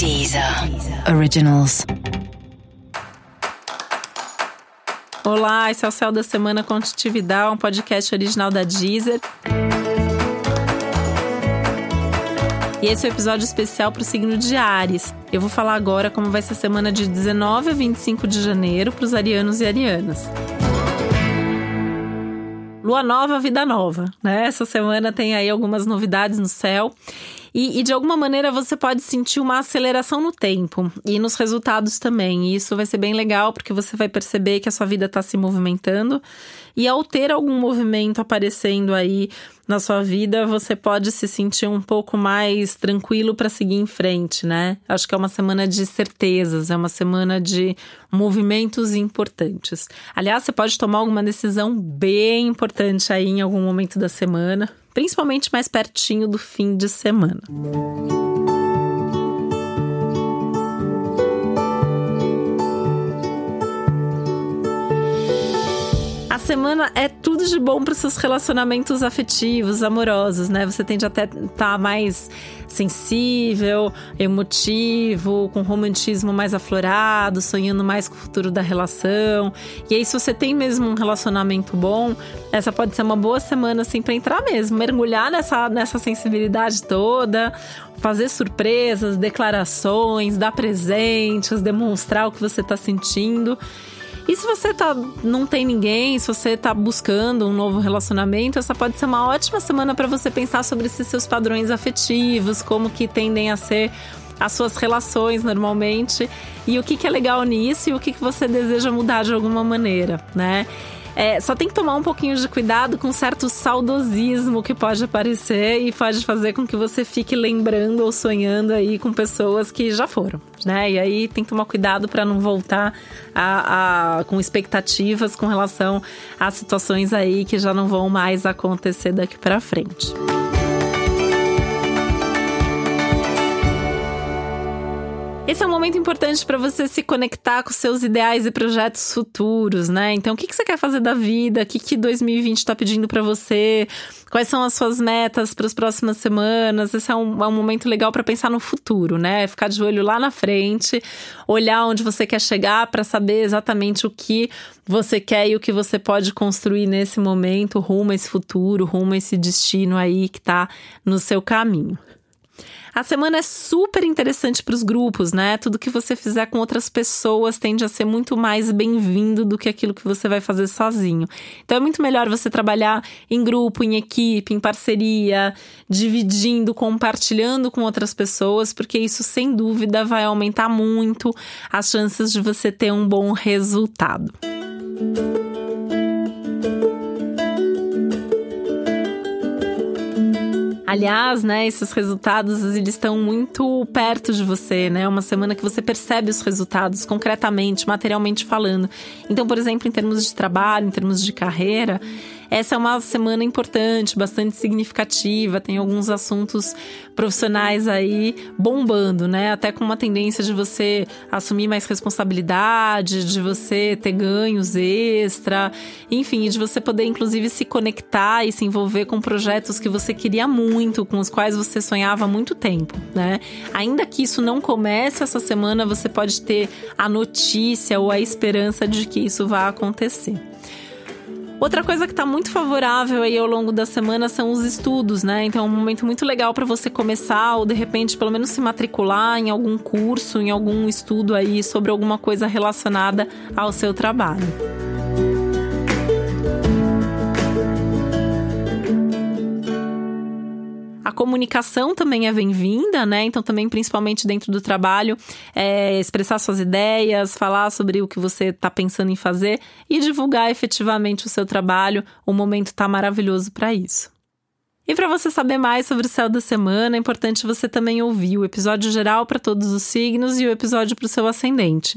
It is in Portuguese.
Deezer Originals. Olá, esse é o Céu da Semana Contitividade, um podcast original da Deezer. E esse é o um episódio especial para o signo de Ares. Eu vou falar agora como vai ser a semana de 19 a 25 de janeiro para os arianos e arianas. Lua nova, vida nova, né? Essa semana tem aí algumas novidades no céu. E, e, de alguma maneira você pode sentir uma aceleração no tempo e nos resultados também. E isso vai ser bem legal porque você vai perceber que a sua vida está se movimentando. E ao ter algum movimento aparecendo aí na sua vida, você pode se sentir um pouco mais tranquilo para seguir em frente, né? Acho que é uma semana de certezas, é uma semana de movimentos importantes. Aliás, você pode tomar alguma decisão bem importante aí em algum momento da semana principalmente mais pertinho do fim de semana. Semana é tudo de bom para seus relacionamentos afetivos, amorosos, né? Você tende até estar tá mais sensível, emotivo, com romantismo mais aflorado, sonhando mais com o futuro da relação. E aí, se você tem mesmo um relacionamento bom, essa pode ser uma boa semana assim para entrar mesmo, mergulhar nessa, nessa sensibilidade toda, fazer surpresas, declarações, dar presentes, demonstrar o que você está sentindo. E se você tá, não tem ninguém, se você tá buscando um novo relacionamento, essa pode ser uma ótima semana para você pensar sobre esses seus padrões afetivos, como que tendem a ser as suas relações normalmente e o que, que é legal nisso e o que, que você deseja mudar de alguma maneira, né? É, só tem que tomar um pouquinho de cuidado com certo saudosismo que pode aparecer e pode fazer com que você fique lembrando ou sonhando aí com pessoas que já foram, né? E aí tem que tomar cuidado para não voltar a, a, com expectativas com relação a situações aí que já não vão mais acontecer daqui para frente. Esse é um momento importante para você se conectar com seus ideais e projetos futuros, né? Então, o que, que você quer fazer da vida? O que, que 2020 está pedindo para você? Quais são as suas metas para as próximas semanas? Esse é um, é um momento legal para pensar no futuro, né? Ficar de olho lá na frente, olhar onde você quer chegar para saber exatamente o que você quer e o que você pode construir nesse momento, rumo a esse futuro, rumo a esse destino aí que está no seu caminho. A semana é super interessante para os grupos, né? Tudo que você fizer com outras pessoas tende a ser muito mais bem-vindo do que aquilo que você vai fazer sozinho. Então é muito melhor você trabalhar em grupo, em equipe, em parceria, dividindo, compartilhando com outras pessoas, porque isso sem dúvida vai aumentar muito as chances de você ter um bom resultado. Aliás, né, esses resultados eles estão muito perto de você, né? É uma semana que você percebe os resultados concretamente, materialmente falando. Então, por exemplo, em termos de trabalho, em termos de carreira, essa é uma semana importante, bastante significativa, tem alguns assuntos profissionais aí bombando, né? Até com uma tendência de você assumir mais responsabilidade, de você ter ganhos extra, enfim, de você poder inclusive se conectar e se envolver com projetos que você queria muito, com os quais você sonhava há muito tempo, né? Ainda que isso não comece essa semana, você pode ter a notícia ou a esperança de que isso vai acontecer. Outra coisa que está muito favorável aí ao longo da semana são os estudos, né? Então é um momento muito legal para você começar ou de repente pelo menos se matricular em algum curso, em algum estudo aí sobre alguma coisa relacionada ao seu trabalho. A comunicação também é bem-vinda, né? Então, também, principalmente dentro do trabalho, é expressar suas ideias, falar sobre o que você está pensando em fazer e divulgar efetivamente o seu trabalho. O momento está maravilhoso para isso. E para você saber mais sobre o céu da semana, é importante você também ouvir o episódio geral para todos os signos e o episódio para o seu ascendente.